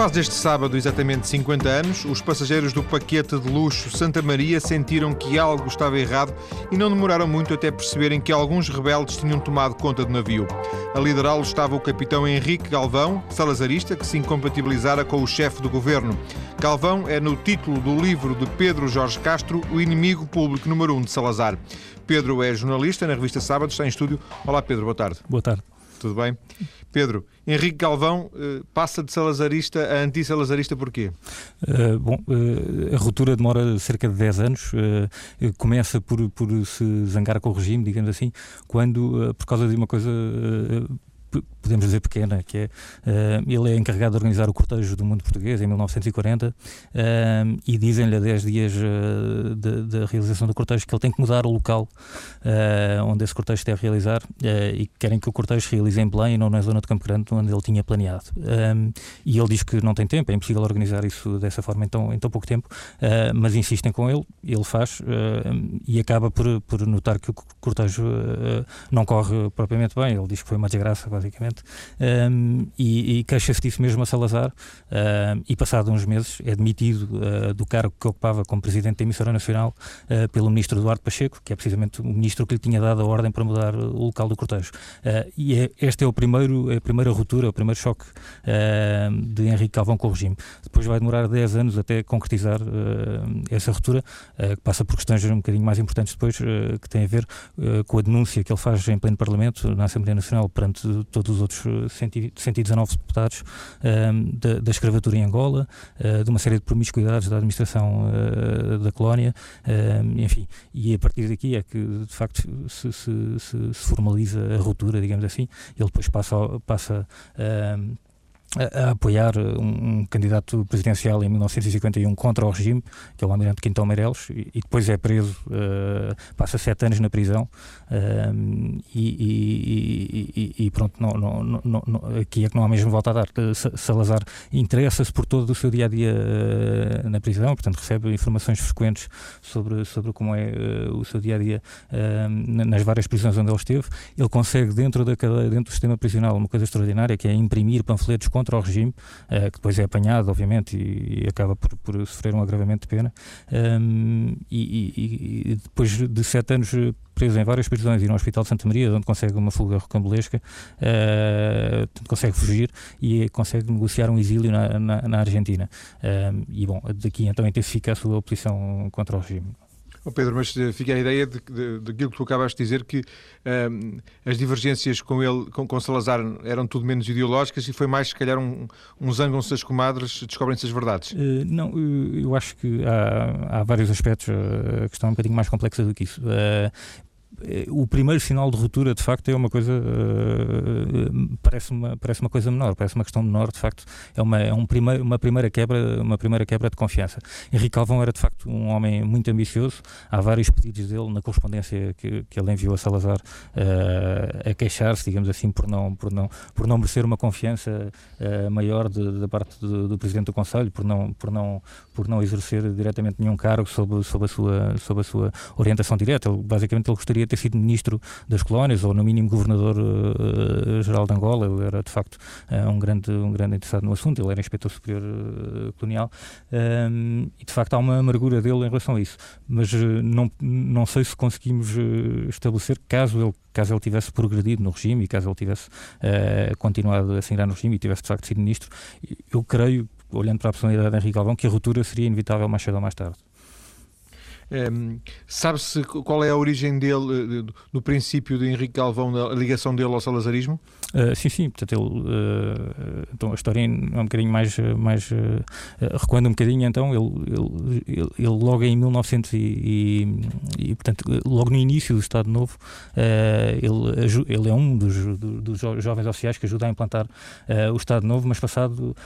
faz deste sábado exatamente 50 anos, os passageiros do paquete de luxo Santa Maria sentiram que algo estava errado e não demoraram muito até perceberem que alguns rebeldes tinham tomado conta do navio. A liderá-lo estava o capitão Henrique Galvão, salazarista, que se incompatibilizara com o chefe do governo. Galvão é no título do livro de Pedro Jorge Castro, o inimigo público número um de Salazar. Pedro é jornalista na revista Sábado, está em estúdio. Olá Pedro, boa tarde. Boa tarde. Tudo bem? Pedro, Henrique Galvão uh, passa de salazarista a anti-salazarista porquê? Uh, bom, uh, a ruptura demora cerca de 10 anos. começa por, por se zangar com o regime, digamos assim, quando, por causa de uma coisa podemos dizer pequena, que é uh, ele é encarregado de organizar o cortejo do mundo português em 1940 uh, e dizem-lhe a 10 dias uh, da realização do cortejo que ele tem que mudar o local onde esse cortejo deve realizar e querem que o cortejo se realize em Belém e não na zona de Campo Grande onde ele tinha planeado. e ele diz que não tem tempo, é impossível organizar isso dessa forma em tão, em tão pouco tempo, mas insistem com ele, ele faz e acaba por, por notar que o cortejo não corre propriamente bem. Ele diz que foi uma desgraça, basicamente, um, e, e queixa-se disso mesmo a Salazar, um, e passado uns meses é demitido uh, do cargo que ocupava como Presidente da Emissora Nacional uh, pelo Ministro Eduardo Pacheco, que é precisamente o Ministro que lhe tinha dado a ordem para mudar o local do cortejo. Uh, e é, este é o primeiro, é a primeira ruptura, o primeiro choque de Henrique Calvão com o regime. Depois vai demorar 10 anos até concretizar essa ruptura, que passa por questões um bocadinho mais importantes depois, que tem a ver com a denúncia que ele faz em pleno Parlamento, na Assembleia Nacional, perante todos os outros 119 eh, deputados ehm, da, da, escravatura em Angola, uh, de uma série de promiscuidades da administração uh, da colónia, ehm, enfim, e a partir daqui é que de facto se, se, se, se formaliza a ruptura, digamos assim, ele depois passa, passa ehm, a, apoiar um, um, candidato presidencial em 1951 contra o regime, que é o almirante Quintão Meireles, e, e depois é preso, uh, passa sete anos na prisão, uh, e, e, e, pronto, não, não, não, aqui é que não há mesmo volta a dar. Salazar interessa-se por todo o seu dia-a-dia -dia, uh, na prisão, portanto recebe informações frequentes sobre, sobre como é o seu dia-a-dia -dia, nas várias prisões onde ele esteve. Ele consegue, dentro, da cadeia, dentro do sistema prisional, uma coisa extraordinária, que é imprimir panfletos contra o regime, uh, que depois é apanhado, obviamente, e, acaba por, por, sofrer um agravamento de pena. Um, e, e, e, depois de sete anos preso em várias prisões e no Hospital de Santa Maria, onde consegue uma fuga rocambolesca, uh, consegue fugir e consegue negociar um exílio na, na, na Argentina. Um, e, bom, daqui então intensifica a sua oposição contra o regime. Oh Pedro, mas eh, fica a ideia de, de, daquilo que tu acabaste de dizer, que um, ehm, as divergências com ele, com, com, Salazar, eram tudo menos ideológicas e foi mais, se calhar, um, um zangam-se as comadres, descobrem-se as verdades. Uh, não, eu acho que há, há vários aspectos, a questão é um bocadinho mais complexa do que isso. Uh, eh, o primeiro sinal de ruptura, de facto, é uma coisa, uh, parece, uma, parece uma coisa menor, parece uma questão menor, de facto, é uma, é um primeiro, uma, primeira quebra, uma primeira quebra de confiança. Henrique Calvão era, de facto, um homem muito ambicioso, há vários pedidos dele na correspondência que, que ele enviou a Salazar uh, a queixar-se, digamos assim, por não, por não, por não merecer uma confiança uh, maior da parte do, do, Presidente do Conselho, por não, por não, por não exercer diretamente nenhum cargo sob, sob, a, sua, sob a sua orientação direta. Ele, basicamente, ele gostaria ter sido ministro das colónias ou no mínimo governador-geral uh, de Angola. Ele era de facto uh, um, grande, um grande interessado no assunto, ele era inspetor superior colonial um, e de facto há uma amargura dele em relação a isso. Mas não, não sei se conseguimos estabelecer, caso ele caso ele tivesse progredido no regime e caso ele tivesse uh, continuado a assinar no regime e tivesse de facto sido ministro, eu creio, olhando para a personalidade de Henrique Galvão, que a ruptura seria inevitável mais cedo ou mais tarde. Um, ehm, Sabe-se qual é a origem dele, no princípio de Henrique Galvão, a ligação dele ao salazarismo? Uh, sim, sim, portanto ele, uh, então a história é um bocadinho mais, mais uh, recuando um bocadinho, então ele, ele, ele, ele logo em 1900 e, e, e, portanto logo no início do Estado Novo ele, ele é um dos, dos jovens oficiais que ajuda a implantar o Estado Novo, mas passado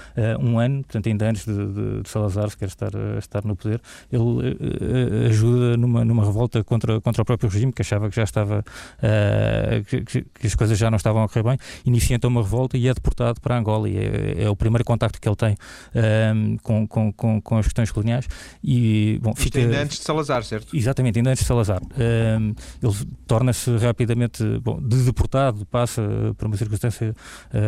um ano, portanto ainda antes de, de, de Salazar sequer estar, estar no poder, ele ajuda numa, numa revolta contra, contra o próprio regime, que achava que já estava, uh, que, que, as coisas já não estavam a correr bem, inicia então uma revolta e é deportado para Angola, e é, é o primeiro contacto que ele tem uh, com, com, com, com, as questões coloniais, e, bom, fica... ainda antes de Salazar, certo? Exatamente, ainda antes de Salazar. Uh, ele torna-se rapidamente, bom, de deportado, passa por uma circunstância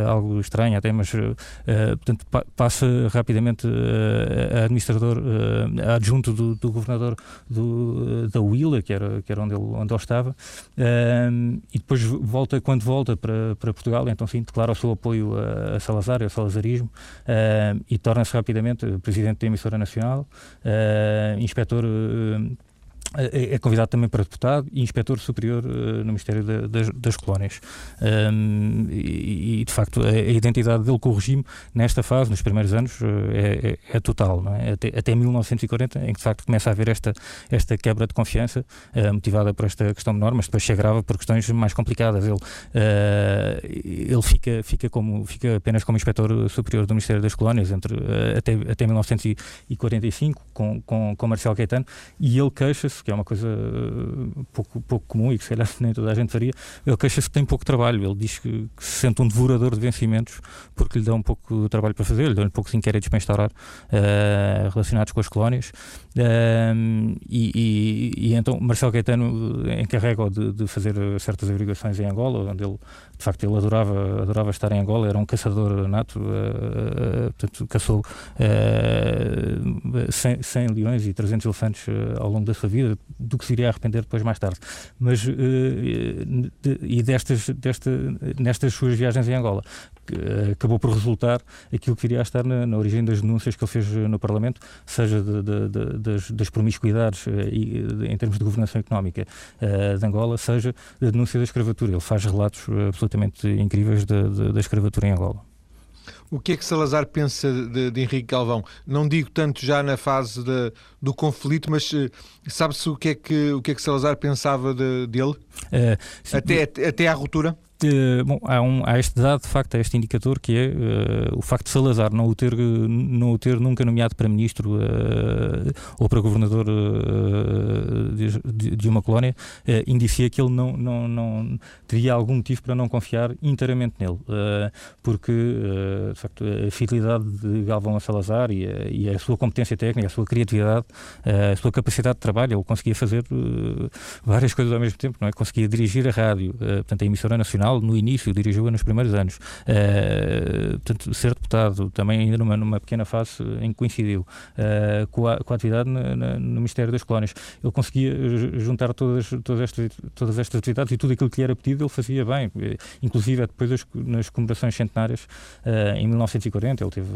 algo estranha até, mas, portanto, pa passa rapidamente a administrador, adjunto do, do governador do, da Willa, que era, que era onde, ele, onde ele estava, um, e depois volta, quando volta para, para Portugal, então sim, declara o seu apoio a, a Salazar, ao salazarismo, um, e torna-se rapidamente presidente da emissora nacional, inspetor é, é convidado também para deputado e inspetor superior uh, no Ministério das, das, Colónias. Um, e, de facto, a, identidade dele com o regime, nesta fase, nos primeiros anos, uh, é, é, é, total. É? Até, até 1940, em que de facto começa a haver esta, esta quebra de confiança, uh, motivada por esta questão menor, mas depois se agrava por questões mais complicadas. Ele, ele fica, fica, como, fica apenas como inspetor superior do Ministério das Colónias entre, até, até 1945, com, com, com Marcelo Caetano, e ele queixa-se que é uma coisa eh, pouco, pouco comum e que se calhar nem toda a gente faria, ele queixa-se que tem pouco trabalho. Ele diz que, que, se sente um devorador de vencimentos porque lhe dá um pouco de trabalho para fazer, lhe dão-lhe poucos inquéritos para instaurar uh, relacionados com as colónias. Uh, e, e, e, então Marcelo Caetano encarrega-o de, de, fazer certas averiguações em Angola, onde ele, de facto, ele adorava, adorava estar em Angola, era um caçador nato, uh, portanto, caçou 100, 100 leões e 300 elefantes ao longo da sua vida do que se iria arrepender depois mais tarde. Mas, de, e destas, desta, nestas suas viagens em Angola, uh, acabou por resultar aquilo que iria estar na, na, origem das denúncias que ele fez no Parlamento, seja de, de, de, das, das, promiscuidades em termos de governação económica de Angola, seja da denúncia da escravatura. Ele faz relatos absolutamente incríveis da escravatura em Angola. O que é que Salazar pensa de, de Henrique Galvão? Não digo tanto já na fase de, do conflito, mas uh, sabe-se o que, é que, o que é que Salazar pensava de, dele? Uh, até, até à ruptura? Uh, bom, há, um, há este dado, de facto, há este indicador que é uh, o facto de Salazar não o ter, não o ter nunca nomeado para ministro uh, ou para governador de, de, uma colónia, indicia que ele não, não, não teria algum motivo para não confiar inteiramente nele, porque, de facto, a fidelidade de Galvão a Salazar e a, e a sua competência técnica, a sua criatividade, a sua capacidade de trabalho, ele conseguia fazer várias coisas ao mesmo tempo, não é? Conseguia dirigir a rádio, portanto, a emissora nacional no início, dirigiu-a nos primeiros anos. Uh, portanto, ser deputado também ainda numa, numa pequena fase em que coincidiu uh, com, a, com, a, atividade na, na, no Ministério das Colónias. Ele conseguia juntar todas, todas, estas, todas estas atividades e tudo aquilo que lhe era pedido ele fazia bem, inclusive depois das, nas comemorações centenárias uh, em 1940 ele teve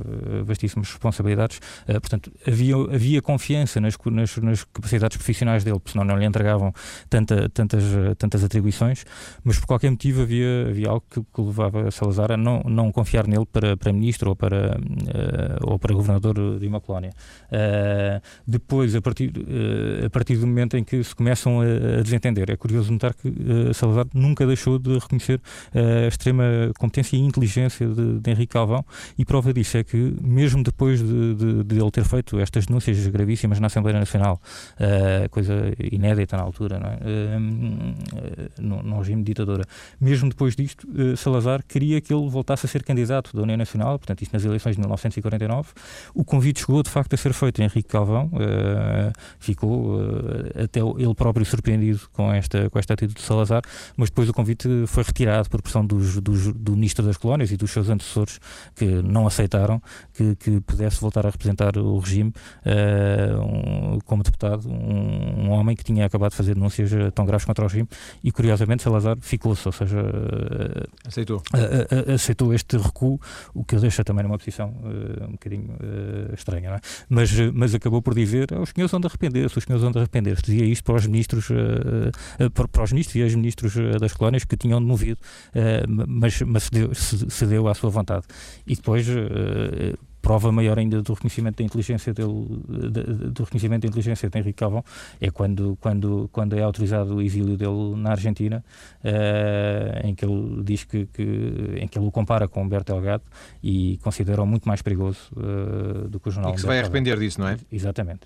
vastíssimas responsabilidades, portanto havia, havia confiança nas, nas, nas, capacidades profissionais dele, senão não lhe entregavam tanta, tantas, tantas atribuições, mas por qualquer motivo havia havia, havia algo que, que levava Salazar a não, não confiar nele para, para ministro ou para, uh, ou para governador de uma colónia. Uh, depois, a partir, uh, a partir do momento em que se começam a, a desentender, é curioso notar que Salazar nunca deixou de reconhecer a extrema competência e inteligência de, de Henrique Calvão e prova disso é que, mesmo depois de, de, de ele ter feito estas denúncias gravíssimas na Assembleia Nacional, coisa inédita na altura, não é? no regime de ditadura, mesmo depois disto, uh, Salazar queria que ele voltasse a ser candidato da União Nacional, portanto, isto nas eleições de 1949. O convite chegou, de facto, a ser feito Henrique Calvão, uh, ficou uh, até ele próprio surpreendido com esta, com esta atitude de Salazar, mas depois o convite foi retirado por pressão dos, dos, do Ministro das Colónias e dos seus antecessores, que não aceitaram que, que pudesse voltar a representar o regime como deputado, um, um, homem que tinha acabado de fazer denúncias tão graves contra o regime, e curiosamente Salazar ficou-se, ou seja, aceitou. aceitou este recuo, o que o deixa também numa posição um bocadinho estranha, é? mas, mas acabou por dizer os senhores vão de arrepender-se, os senhores vão de arrepender-se. Dizia isto para os ministros, para, os ministros e ex-ministros das colónias que tinham demovido, mas, mas cedeu, cedeu à sua vontade. E depois prova maior ainda do reconhecimento da inteligência dele, do reconhecimento da inteligência de Henrique Calvão é quando, quando, quando é autorizado o exílio dele na Argentina, uh, em que ele diz que, que, em que ele o compara com Humberto Delgado e considera-o muito mais perigoso uh, do que o jornal. E que se vai arrepender disso, não é? Exatamente.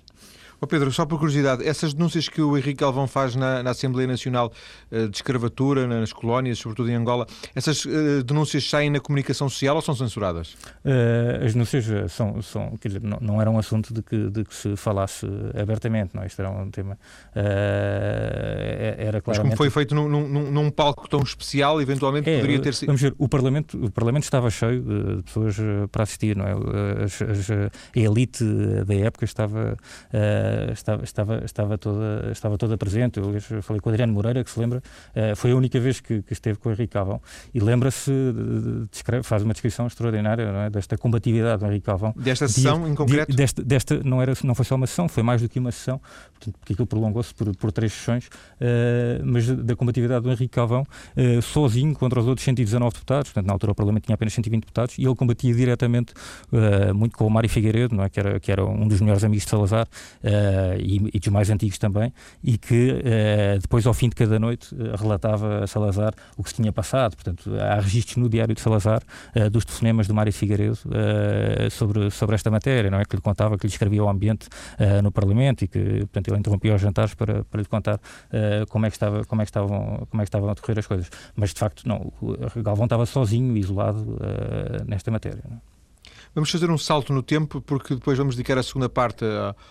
Oh Pedro, só por curiosidade, essas denúncias que o Henrique Alvão faz na, na Assembleia Nacional uh, de escravatura nas colónias, sobretudo em Angola, essas uh, denúncias saem na comunicação social ou são censuradas? Uh, as denúncias são, são quer dizer, não, não, era um assunto de que, de que se falasse abertamente, não? É? Isto era um tema. era claramente. Mas como foi feito num, num, num palco tão especial, eventualmente é, poderia ter sido. Vamos ver, o Parlamento, o Parlamento estava cheio de pessoas para assistir, não é? As, as, a elite da época estava uh, estava, estava, estava, toda, estava toda presente. Eu falei com o Adriano Moreira, que se lembra, uh, foi a única vez que, que esteve com o Henrique Calvão e lembra-se, faz uma descrição extraordinária é? desta combatividade do Henrique Calvão. Desta sessão de, em concreto? De, desta, desta, não, era, não foi só uma sessão, foi mais do que uma sessão, portanto, porque aquilo prolongou-se por, por três sessões, uh, mas da combatividade do Henrique Calvão, sozinho contra os outros 119 deputados, portanto, na altura o Parlamento tinha apenas 120 deputados, e ele combatia diretamente, muito com o Mário Figueiredo, não é? que, era, que era um dos melhores amigos de Salazar, e, e, dos mais antigos também, e que uh, depois, ao fim de cada noite, uh, relatava a Salazar o que se tinha passado. Portanto, há registros no Diário de Salazar dos telefonemas do Mário Figueiredo sobre, sobre esta matéria, não é? Que lhe contava, que lhe escrevia o ambiente no Parlamento e que, portanto, ele interrompia os jantares para, para lhe contar como, é que estava, como, é que estavam, como é que estavam a decorrer as coisas. Mas, de facto, não, Galvão estava sozinho, isolado nesta matéria. Não é? Vamos fazer um salto no tempo, porque depois vamos dedicar a segunda parte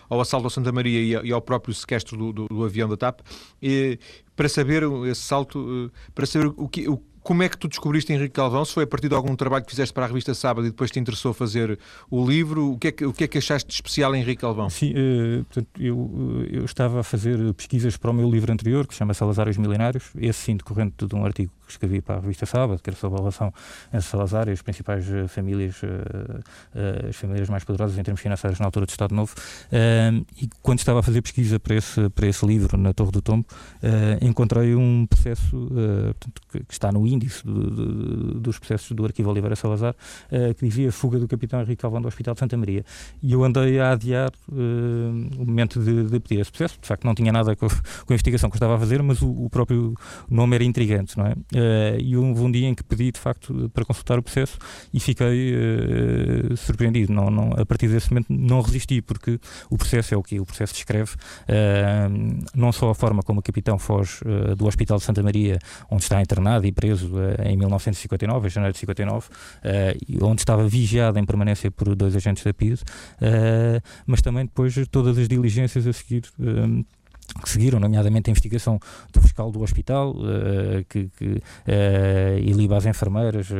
ao assalto ao Santa Maria e ao próprio sequestro do, do, do avião da TAP, e, para saber esse salto, eh, para saber o que. O, como é que tu descobriste Henrique Calvão? Se foi a partir de algum trabalho que fizeste para a revista Sábado e depois te interessou fazer o livro? O que é que, o que, é que achaste de especial em Henrique Calvão? Sim, uh, portanto, eu, eu estava a fazer pesquisas para o meu livro anterior, que se chama Salazar os Milenários, esse sim decorrente de um artigo que escrevi para a revista Sábado, que era sobre a relação entre Salazar e as principais uh, famílias, uh, as famílias mais poderosas em termos financeiros na altura do Estado Novo. e quando estava a fazer pesquisa para esse, para esse livro, na Torre do Tombo, encontrei um processo que, está no índice do, do, dos processos do Arquivo Oliveira Salazar, que dizia fuga do capitão Henrique Calvão do Hospital de Santa Maria. E eu andei a adiar o momento de, de, pedir esse processo. De facto, não tinha nada com, com a investigação que eu estava a fazer, mas o, o próprio nome era intrigante, não é? Uh, e houve um dia em que pedi, de facto, para consultar o processo e fiquei surpreendido. Não, não, a partir desse momento não resisti, porque o processo é o que o processo descreve não só a forma como o capitão foge do Hospital de Santa Maria, onde está internado e preso uh, em 1959, em janeiro de 59, uh, onde estava vigiado em permanência por dois agentes da PID, eh, mas também depois todas as diligências a seguir que seguiram, nomeadamente a investigação do fiscal do hospital, uh, que, que uh, iliba as enfermeiras uh,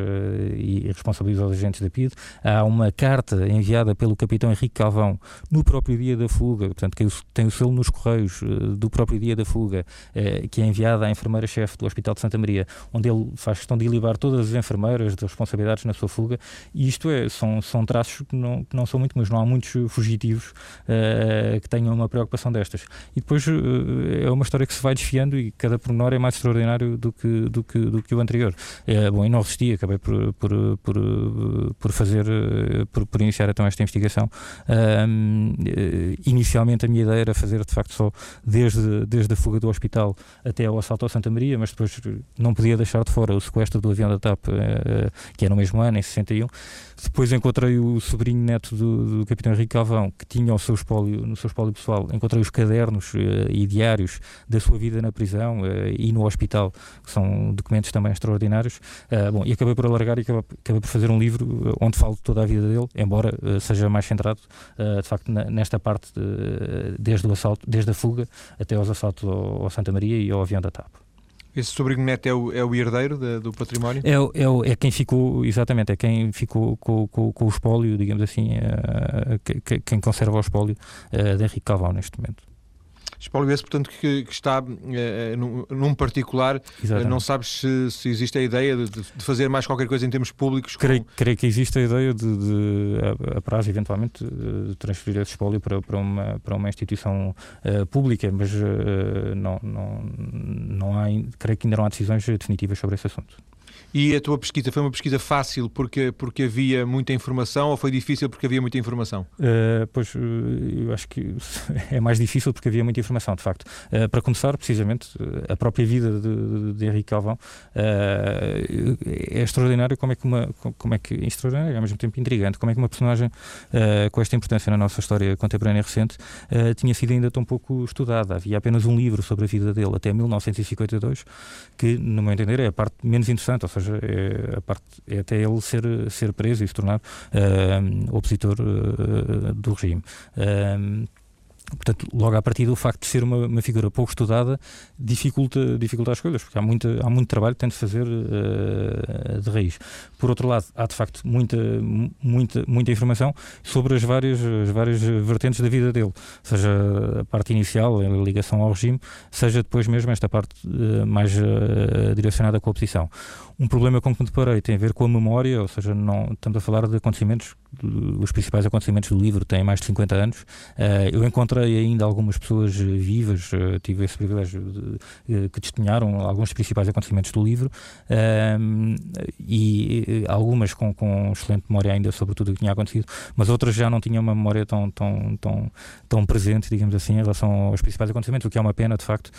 e responsabiliza os agentes da PID. Há uma carta enviada pelo capitão Henrique Calvão no próprio dia da fuga, portanto, que tem o selo nos correios do próprio dia da fuga, que é enviada à enfermeira-chefe do Hospital de Santa Maria, onde ele faz questão de ilibar todas as enfermeiras de responsabilidades na sua fuga. E isto é, são, são traços que não, que não são muito, mas não há muitos fugitivos que tenham uma preocupação destas. E depois é uma história que se vai desfiando e cada pormenor é mais extraordinário do que, do que, do que o anterior. É, bom, e não resisti, acabei por, por, por, por fazer, por, por iniciar então esta investigação. Um, inicialmente a minha ideia era fazer de facto só desde, desde a fuga do hospital até ao assalto ao Santa Maria, mas depois não podia deixar de fora o sequestro do avião da TAP, que é no mesmo ano, em 61. Depois encontrei o sobrinho neto do, do capitão Henrique Calvão, que tinha o seu espólio, no seu espólio pessoal, encontrei os cadernos e diários da sua vida na prisão uh, e no hospital, que são documentos também extraordinários. Uh, bom, e acabei por alargar e acabei, acabei, por fazer um livro onde falo toda a vida dele, embora seja mais centrado, de facto, nesta parte, de, desde o assalto, desde a fuga até aos assaltos ao, ao Santa Maria e ao avião da TAP. Esse sobrinho neto é o, é o herdeiro de, do património? É, é, é quem ficou, exatamente, é quem ficou com, com, com o espólio, digamos assim, é, quem conserva o espólio é, de Henrique Calvão neste momento. Espólio esse, portanto, que, que está uh, num, num, particular, uh, não sabes se, se, existe a ideia de, de, fazer mais qualquer coisa em termos públicos? Creio, com... creio que existe a ideia de, de a, a prazo, eventualmente, de transferir esse espólio para, para, uma, para uma instituição uh, pública, mas não, não, não há, creio que ainda não há decisões definitivas sobre esse assunto. E a tua pesquisa foi uma pesquisa fácil porque, porque havia muita informação ou foi difícil porque havia muita informação? Uh, pois eu acho que é mais difícil porque havia muita informação, de facto. Uh, para começar, precisamente, a própria vida de, de Henrique Calvão uh, é extraordinário como é que uma como é que extraordinário, ao mesmo tempo intrigante, como é que uma personagem com esta importância na nossa história contemporânea recente tinha sido ainda tão pouco estudada. Havia apenas um livro sobre a vida dele até 1952, que, no meu entender, é a parte menos interessante, ou seja, seja, é, a parte, é até ele ser, ser preso e se tornar uh, opositor uh, do regime. Portanto, logo a partir do facto de ser uma, uma, figura pouco estudada, dificulta, dificulta as coisas, porque há, muita, há muito trabalho que tem de fazer uh, de raiz. Por outro lado, há de facto muita, muita, muita informação sobre as várias, as várias vertentes da vida dele, seja a parte inicial, a ligação ao regime, seja depois mesmo esta parte uh, mais uh, direcionada com a oposição. Um problema com que me deparei tem a ver com a memória, ou seja, não estamos a falar de acontecimentos, os principais acontecimentos do livro têm mais de 50 anos. Uh, eu encontrei ainda algumas pessoas vivas, uh, tive esse privilégio de, que testemunharam alguns dos principais acontecimentos do livro e algumas com, com excelente memória ainda sobre tudo o que tinha acontecido, mas outras já não tinham uma memória tão, tão, tão, tão presente, digamos assim, em relação aos principais acontecimentos, o que é uma pena, de facto,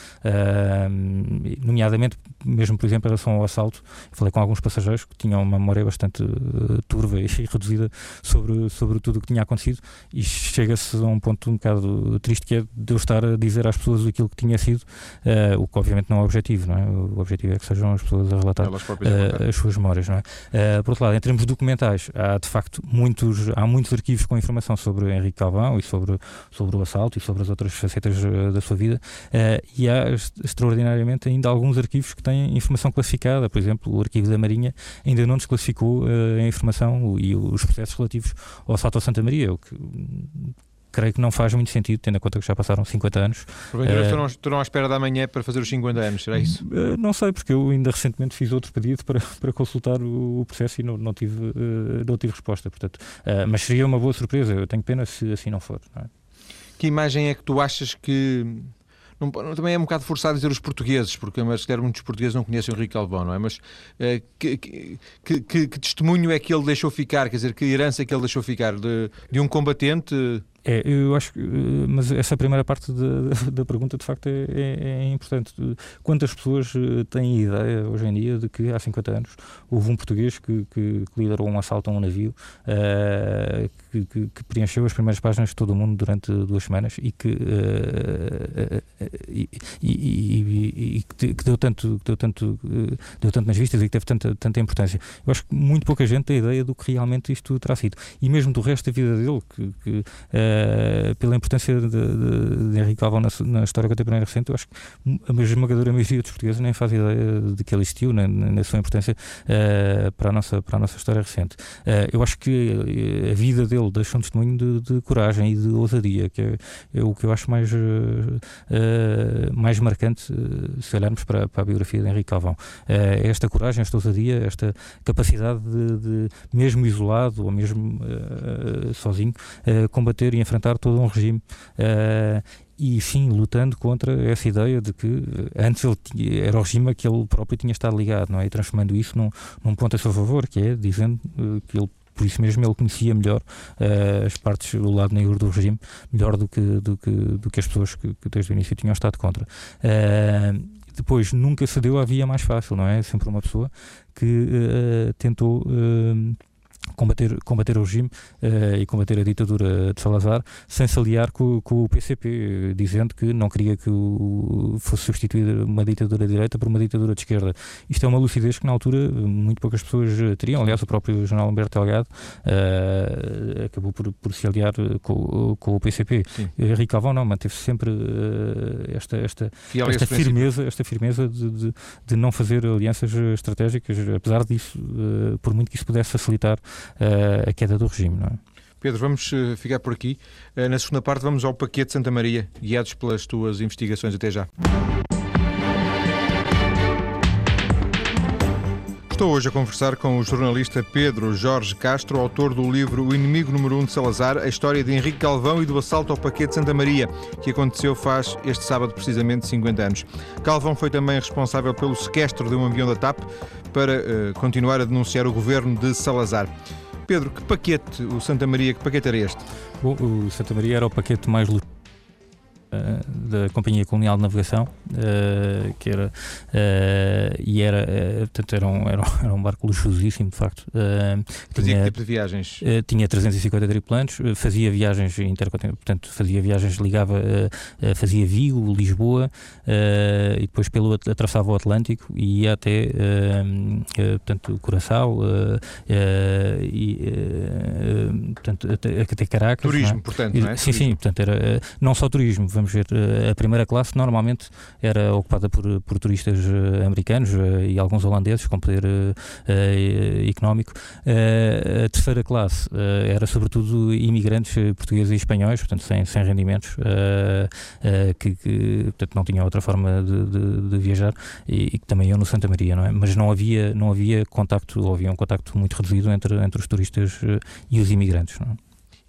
nomeadamente, mesmo por exemplo, em relação ao assalto falei com alguns passageiros que tinham uma memória bastante turva e reduzida sobre, sobre tudo o que tinha acontecido e chega-se a um ponto um bocado triste que é de eu estar a dizer às pessoas aquilo que tinha sido, uh, o que obviamente não é o objetivo, não é? O objetivo é que sejam as pessoas a relatar uh, as suas memórias, não é? por outro lado, em termos documentais, há de facto muitos, há muitos arquivos com informação sobre Henrique Calvão e sobre, sobre o assalto e sobre as outras facetas da sua vida e há extraordinariamente ainda alguns arquivos que têm informação classificada, por exemplo, o arquivo da Marinha ainda não desclassificou uh, a informação e os processos relativos ao assalto a Santa Maria, o que creio que não faz muito sentido, tendo em conta que já passaram 50 anos. Porventura uh, estou, estou à espera da manhã para fazer os 50 anos, será isso? Uh, não sei, porque eu ainda recentemente fiz outro pedido para, para consultar o, o processo e não, não, tive, uh, não tive resposta, portanto, uh, mas seria uma boa surpresa, eu tenho pena se assim não for. Não é? Que imagem é que tu achas que não, também é um bocado forçado dizer os portugueses, porque mas, calhar muitos portugueses não conhecem o Henrique Calvão, não é? Mas uh, que, que, que, que, testemunho é que ele deixou ficar, quer dizer, que herança é que ele deixou ficar de, de um combatente é, eu acho que, eh, mas essa primeira parte de, da pergunta de facto é, é, é, importante. Quantas pessoas eh, têm ideia hoje em dia de que há 50 anos houve um português que, que, que liderou um assalto a um navio uh, que, que, preencheu as primeiras páginas de todo o mundo durante duas semanas e que, uh, e, e, e, que deu tanto, deu, tanto, deu tanto nas vistas e que teve tanta, tanta importância. Eu acho que muito pouca gente tem ideia do que realmente isto terá sido. E mesmo do resto da vida dele, que, que pela importância de, de, de Henrique Calvão na, na, história contemporânea recente, eu acho que a esmagadora maioria dos portugueses nem faz ideia de que ele existiu, nem, nem da sua importância para, a nossa, para a nossa história recente. Eu acho que a vida dele deixa um testemunho de, de coragem e de ousadia, que é, é, o que eu acho mais, mais marcante se olharmos para, para, a biografia de Henrique Calvão. Esta coragem, esta ousadia, esta capacidade de, de mesmo isolado ou mesmo sozinho, combater e enfrentar todo um regime uh, e sim lutando contra essa ideia de que eh, antes ele tinha, era o regime a que ele próprio tinha estado ligado, não é? E transformando isso num, num ponto a seu favor, que é dizendo uh, que ele por isso mesmo ele conhecia melhor uh, as partes do lado negro do regime, melhor do que, do que, do que as pessoas que, que desde o início tinham estado contra. Uh, depois nunca cedeu à via mais fácil, não é? Sempre uma pessoa que uh, tentou combater, combater o regime uh, e combater a ditadura de Salazar sem se aliar com, com, o PCP, dizendo que não queria que o, fosse substituída uma ditadura de direita por uma ditadura de esquerda. Isto é uma lucidez que na altura muito poucas pessoas teriam. Aliás, o próprio jornal Humberto Delgado uh, acabou por, por, se aliar com, com o PCP. Sim. Henrique Calvão não, manteve sempre uh, esta, esta, esta firmeza, esta firmeza de, de, de, não fazer alianças estratégicas, apesar disso, por muito que isso pudesse facilitar a queda do regime. Não é? Pedro, vamos uh, ficar por aqui. Uh, na segunda parte, vamos ao Paquete Santa Maria, guiados pelas tuas investigações. Até já. Estou hoje a conversar com o jornalista Pedro Jorge Castro, autor do livro O Inimigo Número 1 um de Salazar, a história de Henrique Calvão e do assalto ao paquete Santa Maria, que aconteceu faz este sábado precisamente 50 anos. Calvão foi também responsável pelo sequestro de um avião da TAP para uh, continuar a denunciar o governo de Salazar. Pedro, que paquete, o Santa Maria, que paquete era este? Bom, o Santa Maria era o paquete mais eh, da Companhia Colonial de Navegação, uh, que era, uh, e era, portanto, era um, era, um, era um barco luxuosíssimo, de facto. fazia tinha, que tipo de viagens? tinha 350 tripulantes, fazia viagens intercontinentais, portanto, fazia viagens, ligava, fazia Vigo, Lisboa, e depois pelo, atravessava o Atlântico e ia até, portanto, Curaçao, e, portanto, até, até Caracas. Turismo, é? portanto, não é? Sim, sim, portanto, era, não só turismo, vamos ver, eh, a primeira classe normalmente era ocupada por, por turistas eh, americanos eh, e alguns holandeses com poder económico. a terceira classe era sobretudo imigrantes portugueses e espanhóis, portanto sem, sem rendimentos, que, que, portanto, não tinham outra forma de, de, de viajar e, que também iam no Santa Maria, não é? Mas não havia, não havia contacto, ou havia um contacto muito reduzido entre, entre os turistas e os imigrantes. Não é?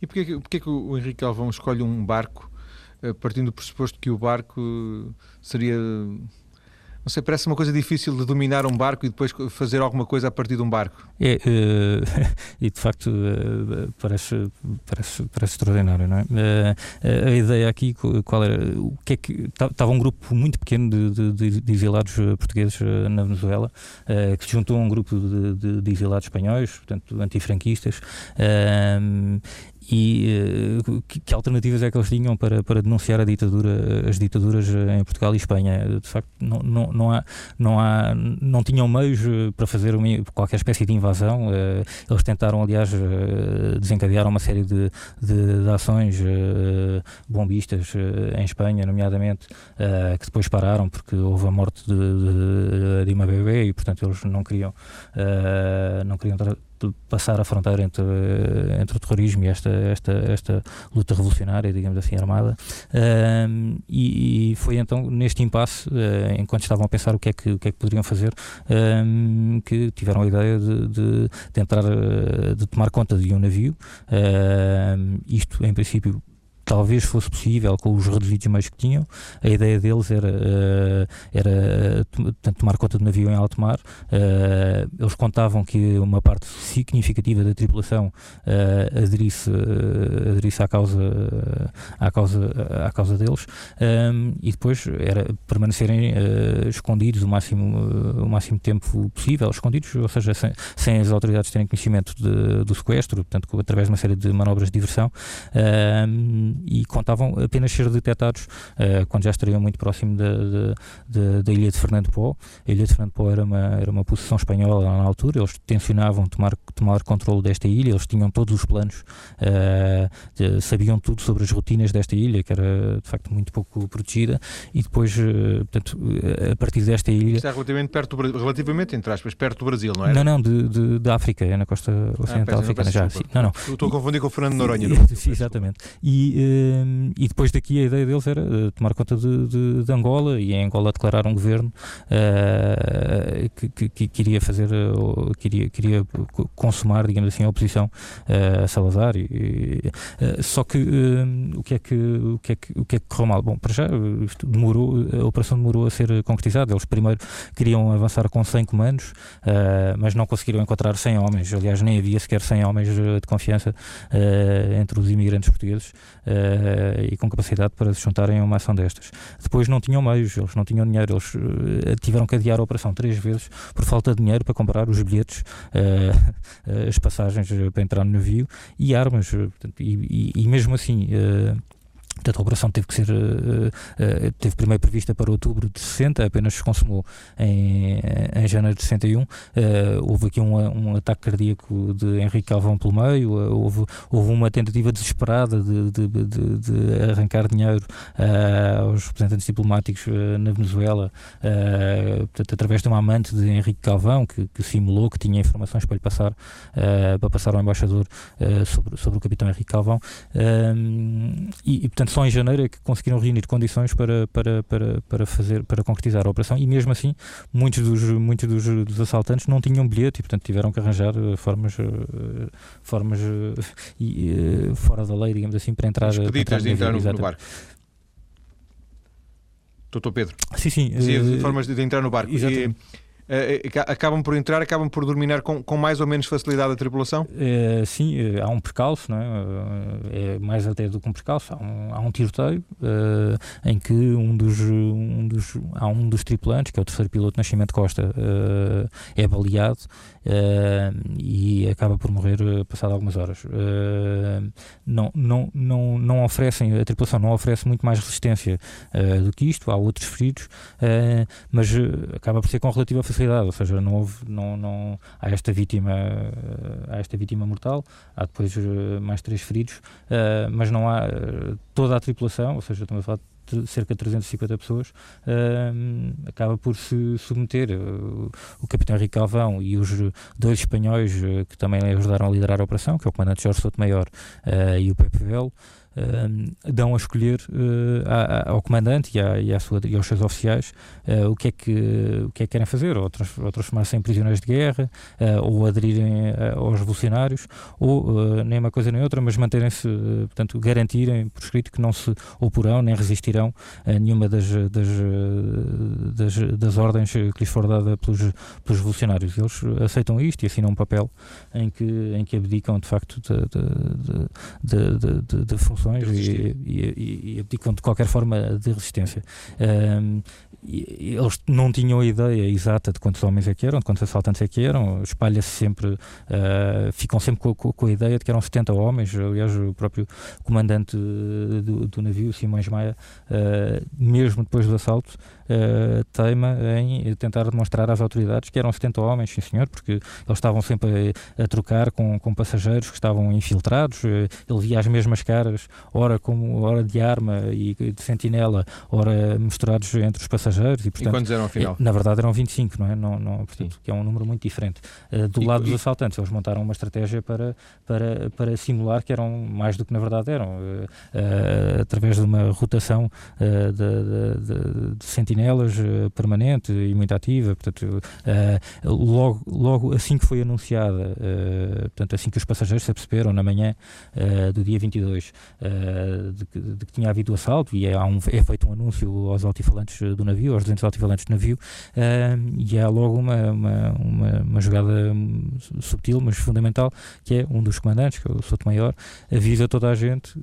E porquê, porquê que o Henrique Alvão escolhe um barco partindo do pressuposto que o barco seria. Não sei, parece uma coisa difícil de dominar um barco e depois fazer alguma coisa a partir de um barco. É, uh, e de facto uh, parece, parece, parece extraordinário, não é? Uh, a ideia aqui, qual era? O que é que. Estava um grupo muito pequeno de, de, de exilados portugueses na Venezuela, que se juntou a um grupo de, de exilados espanhóis, portanto, antifranquistas, e uh, que, que, alternativas é que eles tinham para, para denunciar a ditadura, as ditaduras em Portugal e Espanha? De facto, não, não, não, há, não, há, não tinham meios eh, para fazer uma, qualquer espécie de invasão. Eles tentaram, aliás, desencadear uma série de, de, de ações bombistas em Espanha, nomeadamente, que depois pararam porque houve a morte de, de, de uma bebê e, portanto, eles não queriam, não queriam passar a fronteira entre, entre o terrorismo e esta, esta, esta luta revolucionária, digamos assim, armada. Um, e, e, foi então neste impasse, uh, enquanto estavam a pensar o que é que, o que, é que poderiam fazer, um, que tiveram a ideia de, de, de entrar, uh, de tomar conta de um navio. Uh, isto, em princípio, talvez fosse possível com os reduzidos meios que tinham. A ideia deles era, uh, era portanto, tomar conta do navio em alto mar. Uh, eles contavam que uma parte significativa da tripulação aderisse, aderisse à causa, à causa, à causa deles um, e depois era permanecerem escondidos o máximo, o máximo tempo possível, escondidos, ou seja, sem, sem as autoridades terem conhecimento de, do sequestro, portanto, através de uma série de manobras de diversão e contavam apenas ser detectados uh, quando já estariam muito próximo da ilha de Fernando Pó. A ilha de Fernando Pó era uma, era uma posição espanhola na altura, eles tensionavam tomar, tomar controle desta ilha, eles tinham todos os planos, uh, de, sabiam tudo sobre as rotinas desta ilha, que era de facto muito pouco protegida, e depois, uh, portanto, a partir desta ilha. Está relativamente perto do, relativamente, entre aspas, perto do Brasil, não é? Não, não, de, de, da África, é na costa ah, ocidental ah, africana já. Sim, não, não. estou a confundir com o Fernando Noronha. Sim, exatamente. E, E depois daqui a ideia deles era uh, tomar conta de, de, de, Angola e em Angola declarar um governo uh, que, que, que, queria fazer, uh, queria, queria consumar, digamos assim, a oposição a Salazar. E, só que ehm, o, que é que, o, que é que, o que é que correu mal? Bom, para já isto demorou, a operação demorou a ser concretizada. Eles primeiro queriam avançar com 100 comandos, mas não conseguiram encontrar 100 homens. Aliás, nem havia sequer 100 homens de confiança entre os imigrantes portugueses uh, e com capacidade para se juntarem a uma ação destas. Depois não tinham meios, eles não tinham dinheiro, eles uh, tiveram que adiar a operação três vezes por falta de dinheiro para comprar os bilhetes, uh, as passagens para entrar no navio e armas. Portanto, e, e, e, mesmo assim Portanto, a operação teve que ser, uh, uh, teve primeiro prevista para outubro de 60, apenas se consumou em, em janeiro de 61. Uh, houve aqui um, um, ataque cardíaco de Henrique Calvão pelo meio, houve, houve uma tentativa desesperada de, de, de, de arrancar dinheiro aos representantes diplomáticos na Venezuela, portanto, através de uma amante de Henrique Calvão, que, que simulou que tinha informações para lhe passar, para passar ao embaixador sobre, sobre o capitão Henrique Calvão. e, e, portanto, portanto, só em janeiro é que conseguiram reunir condições para, para, para, para, fazer, para concretizar a operação e mesmo assim muitos dos, muitos dos, dos assaltantes não tinham bilhete e, portanto, tiveram que arranjar formas, formas e, fora da lei, digamos assim, para entrar. Expeditas para de entrar no, no barco. Doutor Pedro. Sim, sim. Dizia uh, formas de entrar no barco. Exatamente. E, acabam por entrar, acabam por dominar com, com mais ou menos facilidade a tripulação? Uh, sim, há um percalço, não é? é mais até do que um percalço. Há um, há um tiroteio em que um dos, um dos, há um dos tripulantes, que é o terceiro piloto Nascimento Costa, é baleado e acaba por morrer passado algumas horas. não, não, não, não oferecem, a tripulação não oferece muito mais resistência do que isto, há outros feridos, mas acaba por ser com relativa facilidade ou seja, não houve, não, não, há esta vítima, há esta vítima mortal, há depois eh, mais três feridos, uh, mas não há uh, toda a tripulação, ou seja, estamos a falar cerca de 350 pessoas, uh, acaba por se submeter. Uh, o capitão Henrique Calvão e os dois espanhóis uh, que também ajudaram a liderar a operação, que é o comandante Jorge Sotomayor e o Pepe Velo, uh, dão a escolher uh, ao comandante e, à, e, sua, e aos seus oficiais uh, o, que é que, o que é que querem fazer, ou, trans, ou transformar-se em prisioneiros de guerra, ou aderirem aos revolucionários, ou nem uma coisa nem outra, mas manterem-se, portanto, garantirem por escrito que não se oporão nem resistirão a nenhuma das, das, das, das ordens que lhes for dada pelos, pelos revolucionários. Eles aceitam isto e assinam um papel em que, em que abdicam, de facto, de, de, de, de funções e, e, e, abdicam de qualquer forma de resistência. Um, eles não tinham a ideia exata de quantos homens é que eram, de quantos assaltantes é que eram, espalha-se sempre, uh, ficam sempre com, com, com, a ideia de que eram 70 homens, aliás o próprio comandante do, do navio, Simões Maia, uh, mesmo depois do assalto, uh, teima em tentar demonstrar às autoridades que eram 70 homens, sim senhor, porque eles estavam sempre a, a trocar com, com passageiros que estavam infiltrados, ele via as mesmas caras, ora, como, ora de arma e de sentinela, ora misturados entre os passageiros. E, portanto, e quantos eram afinal? É, na verdade eram 25, não é? Não, não, portanto, que é um número muito diferente. Uh, do e, lado dos assaltantes, eles montaram uma estratégia para, para, para simular que eram mais do que na verdade eram, uh, uh, através de uma rotação de, de, de, de, sentinelas permanente e muito ativa. Portanto, logo, logo assim que foi anunciada, portanto, assim que os passageiros se aperceberam na manhã do dia 22 de que, de, que, tinha havido o assalto, e é, um, é feito um anúncio aos altifalantes do navio aos 200 altivalantes do navio, uh, e há logo uma, uma, uma, uma, jogada subtil, mas fundamental, que é um dos comandantes, que é o Soto Maior, avisa toda a gente.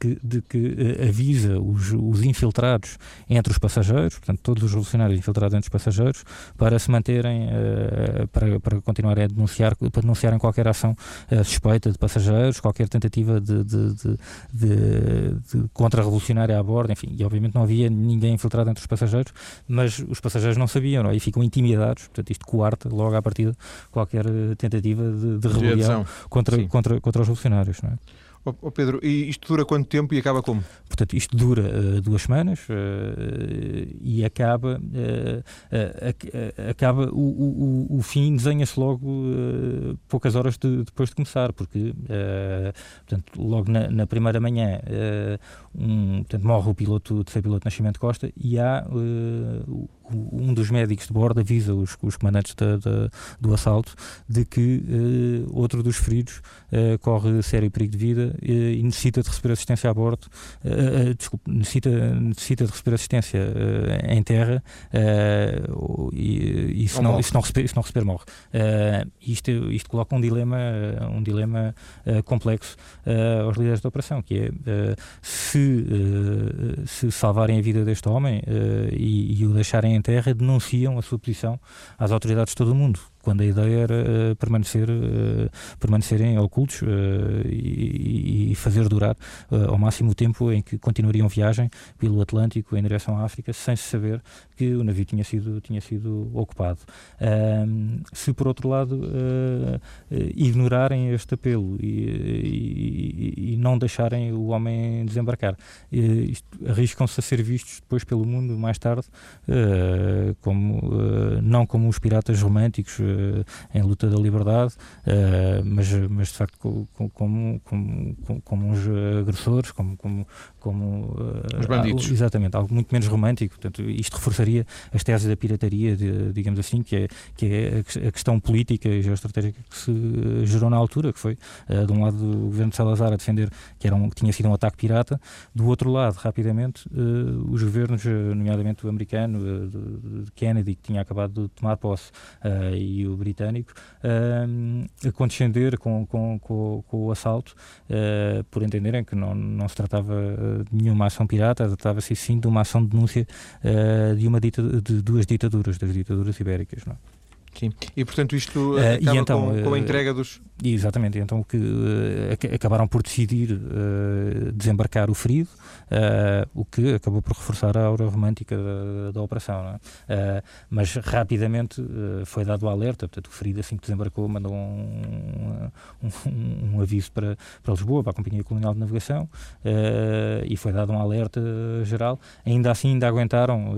Que, de que uh, avisa os, os, infiltrados entre os passageiros, portanto, todos os revolucionários infiltrados entre os passageiros, para se manterem, uh, para, para continuarem a denunciar, para denunciarem qualquer ação uh, suspeita de passageiros, qualquer tentativa de, de, de, de contra-revolucionária a bordo, enfim, e obviamente não havia ninguém infiltrado entre os passageiros, mas os passageiros não sabiam, não é? e ficam intimidados, portanto, isto coarta logo à partida qualquer tentativa de, de rebelião contra, contra, contra os revolucionários, não é? Oh, Pedro, e isto dura quanto tempo e acaba como? Portanto, isto dura uh, duas semanas uh, e acaba, uh, acaba o, o, o fim desenha-se logo poucas horas de, depois de começar, porque portanto, logo na, na primeira manhã um, portanto, morre o piloto, de ser piloto Nascimento Costa e há dos médicos de bordo avisa os, os comandantes da, da, do assalto de que uh, outro dos feridos uh, corre sério perigo de vida uh, e necessita de receber assistência a bordo, desculpe, necessita, necessita de receber assistência em terra e, e, se não, e, se, não receber, se não receber morre. isto, isto coloca um dilema, um dilema complexo aos líderes da operação, que é se, se salvarem a vida deste homem e, e o deixarem em terra denunciam a sua posição às autoridades de todo o mundo quando a ideia era uh, permanecer, uh, permanecerem ocultos uh, e, e, fazer durar ao máximo o tempo em que continuariam viagem pelo Atlântico em direção à África sem se saber que o navio tinha sido, tinha sido ocupado. se por outro lado ignorarem este apelo e, e, e, não deixarem o homem desembarcar, arriscam-se a ser vistos depois pelo mundo mais tarde como não como os piratas românticos em luta da liberdade, mas, mas de facto como, como, como, como uns agressores, como, como, como os bandidos. exatamente, algo muito menos romântico. Portanto, isto reforçaria as teses da pirataria, de, digamos assim, que é, que é a questão política e geoestratégica que se gerou na altura, que foi, de um lado, o governo de Salazar a defender que, era um, que tinha sido um ataque pirata, do outro lado, rapidamente, os governos, nomeadamente o americano, de Kennedy, que tinha acabado de tomar posse, e britânico, a condescender com, com, com, com o assalto, por entenderem que não, não se tratava de nenhuma ação pirata, tratava-se sim de uma ação de denúncia de, uma dita, de duas ditaduras, das ditaduras ibéricas. Não? É? Sim. E portanto isto uh, acaba então, com, com, a entrega dos. Exatamente, então que uh, acabaram por decidir uh, desembarcar o ferido, o que acabou por reforçar a aura romântica da, da operação. É? mas rapidamente foi dado o alerta, portanto o ferido assim que desembarcou mandou um, um, um aviso para, para Lisboa, para a Companhia Colonial de Navegação, e foi dado um alerta geral. Ainda assim ainda aguentaram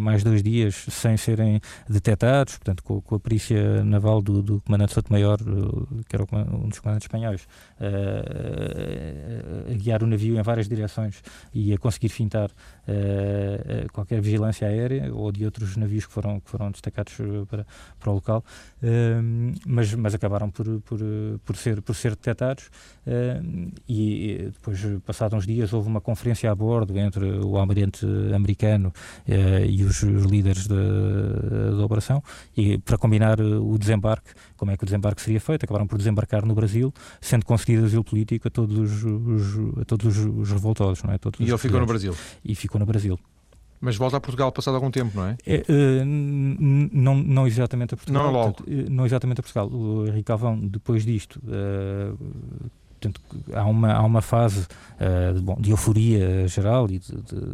mais dois dias sem serem detectados, portanto com, com a perícia naval do, do comandante Sotomayor, eh, que era um dos comandantes espanhóis, a, a guiar o navio em várias direções e a conseguir fintar qualquer vigilância aérea ou de outros navios que foram, que foram destacados eh, para, para o local, mas, mas acabaram por, por, por, ser, por ser detectados e depois, passados uns dias, houve uma conferência a bordo entre o almirante americano e os, os líderes da, da operação e para combinar o desembarque, como é que o desembarque seria feito, acabaram por desembarcar no Brasil, sendo concedido asilo político a todos os, os a todos os revoltosos. Não é? Todos e ele ficou no Brasil? E ficou no Brasil. Mas volta a Portugal passado algum tempo, não é? é uh, não, não exatamente a Portugal. Não logo. Portanto, eh, não exatamente a Portugal. O Henrique Calvão, depois disto, uh, Portanto, há uma, há uma fase uh, de, bom, de, euforia geral e de, de,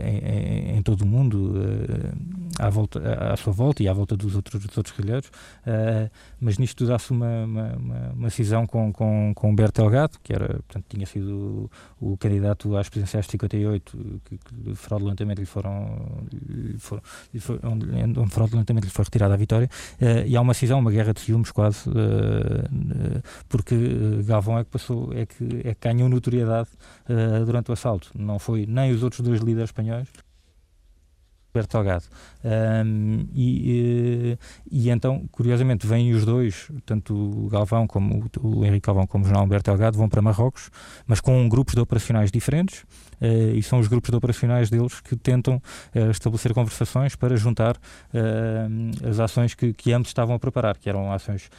em, em, todo o mundo uh, à, volta, à sua volta e à volta dos outros, dos outros guerrilheiros, uh, mas nisto dá-se uma, uma, uma, uma, cisão com, com, com Humberto Delgado, que era, portanto, tinha sido o, o candidato às presidenciais de 58, que, que fraudulentamente lhe foram, lhe foram lhe foi, onde, onde fraudulentamente lhe foi retirada a vitória, e há uma cisão, uma guerra de ciúmes quase, porque uh, Galvão é que passou, é que, é que ganhou notoriedade uh, durante o assalto. Não foi nem os outros dois líderes espanhóis, Roberto Salgado. Um, e, eh, e, então, curiosamente, vêm os dois, tanto o Galvão como o, o Henrique Galvão como o João Alberto Delgado, vão para Marrocos, mas com grupos de operacionais diferentes, e são os grupos de operacionais deles que tentam uh, estabelecer conversações para juntar uh, as ações que, que ambos estavam a preparar, que eram ações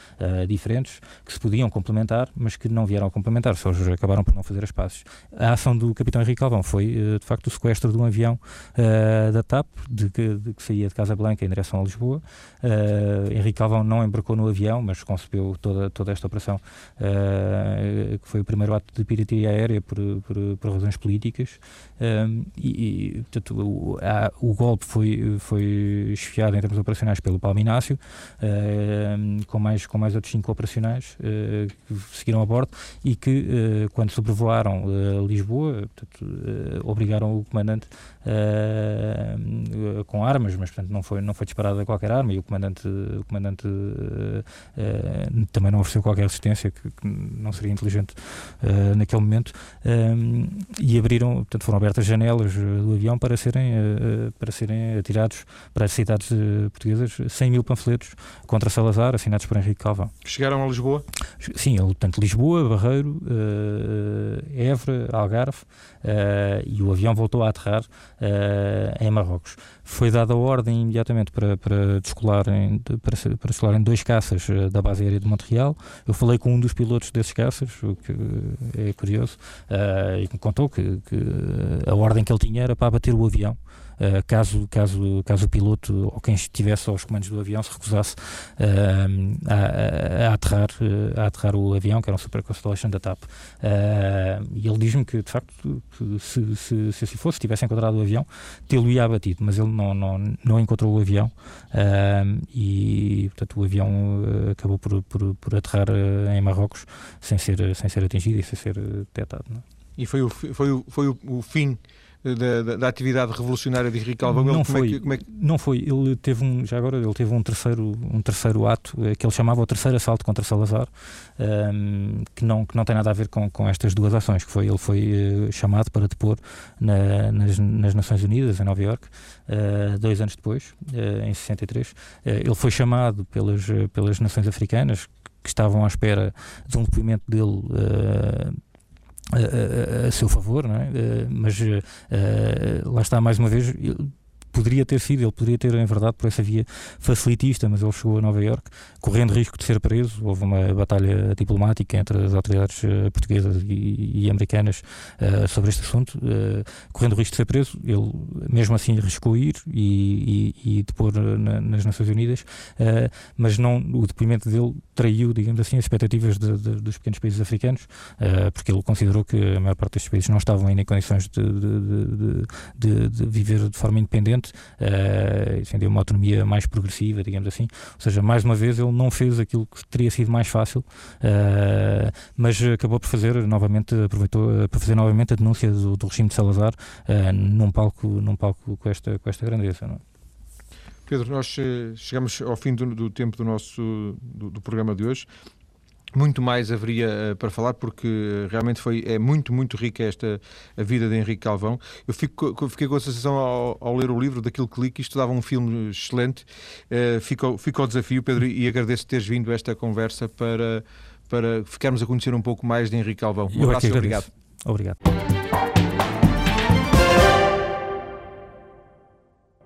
diferentes, que se podiam complementar, mas que não vieram a complementar, só acabaram por não fazer as passes. A ação do capitão Henrique Galvão foi, de facto, o sequestro de um avião da TAP, de, de, de que saía de Casablanca em direção a Lisboa. Henrique Galvão não embarcou no avião, mas concebeu toda, toda esta operação, que foi o primeiro ato de pirataria aérea por, por, por razões políticas um, e, e portanto, o, a, o, golpe foi, foi esfiado em termos operacionais pelo Palminácio, uh, com, mais, com mais outros cinco operacionais uh, que seguiram a bordo e que, uh, quando sobrevoaram Lisboa, portanto, obrigaram o comandante com armas, mas portanto, não, foi, não foi disparada qualquer arma e o comandante, o comandante também não ofereceu qualquer resistência, que, que não seria inteligente naquele momento, e abriram portanto, foram abertas janelas eh, do avião para serem, eh, eh, para serem atirados para as cidades portuguesas 100 mil panfletos contra Salazar, assinados por Henrique Calvão. Chegaram a Lisboa? Sim, portanto, Lisboa, Barreiro, Évora, Algarve, e o avião voltou a aterrar em Marrocos. Foi dada a ordem imediatamente para, para, descolarem, para, para descolarem dois caças da base aérea de Montreal. Eu falei com um dos pilotos desses caças, o que é curioso, e me contou que, que a ordem que ele tinha era para abater o avião. Uh, caso, caso, caso o piloto ou quem estivesse aos comandos do avião se recusasse uh, a, a, aterrar, uh, a aterrar o avião, que era um Super Constellation da TAP. e ele diz-me que, de facto, que se, se, se assim fosse, tivesse encontrado o avião, tê-lo ia abatido, mas ele não, não, não encontrou o avião e, portanto, o avião acabou por, por, por aterrar em Marrocos sem ser, sem ser atingido e sem ser detectado. É? E foi o, foi o, foi o, o fim da, da, da, atividade revolucionária de Henrique Calvão? Não foi, é que, é que... não foi. Ele teve um, já agora, ele teve um terceiro, um terceiro ato eh, que ele chamava o terceiro assalto contra Salazar, um, ehm, que, não, que não tem nada a ver com, com estas duas ações, que foi, ele foi uh, chamado para depor na, nas, nas Nações Unidas, em Nova Iorque, uh, dois anos depois, uh, em 63. ele foi chamado pelas, pelas Nações Africanas, que estavam à espera de um depoimento dele a, a, a, seu favor, não é? mas lá está mais uma vez poderia ter sido, ele poderia ter, em verdade, por essa via facilitista, mas ele chegou a Nova Iorque correndo risco de ser preso. Houve uma batalha diplomática entre as autoridades uh, portuguesas e, e americanas uh, sobre este assunto, uh, correndo risco de ser preso. Ele, mesmo assim, arriscou ir e, e, e depor na, nas Nações Unidas, mas não, o depoimento dele traiu, digamos assim, as expectativas de, de, dos pequenos países africanos, porque ele considerou que a maior parte destes países não estavam ainda em condições de, de viver de forma independente uh, uma autonomia mais progressiva, digamos assim. Ou seja, mais uma vez ele não fez aquilo que teria sido mais fácil, uh, mas acabou por fazer novamente, aproveitou uh, para fazer novamente a denúncia do, do regime de Salazar uh, num palco, num palco com esta, com esta grandeza. Não? É? Pedro, nós chegamos ao fim do, do tempo do nosso do, do programa de hoje muito mais haveria uh, para falar porque realmente foi é muito muito rica esta a vida de Henrique Calvão. Eu fico, fiquei com a sensação ao, ao, ler o livro daquilo que li que isto dava um filme excelente. Uh, fica, fica o desafio Pedro e agradeço teres vindo a esta conversa para para ficarmos a conhecer um pouco mais de Henrique Calvão. Um abraço e obrigado. Obrigado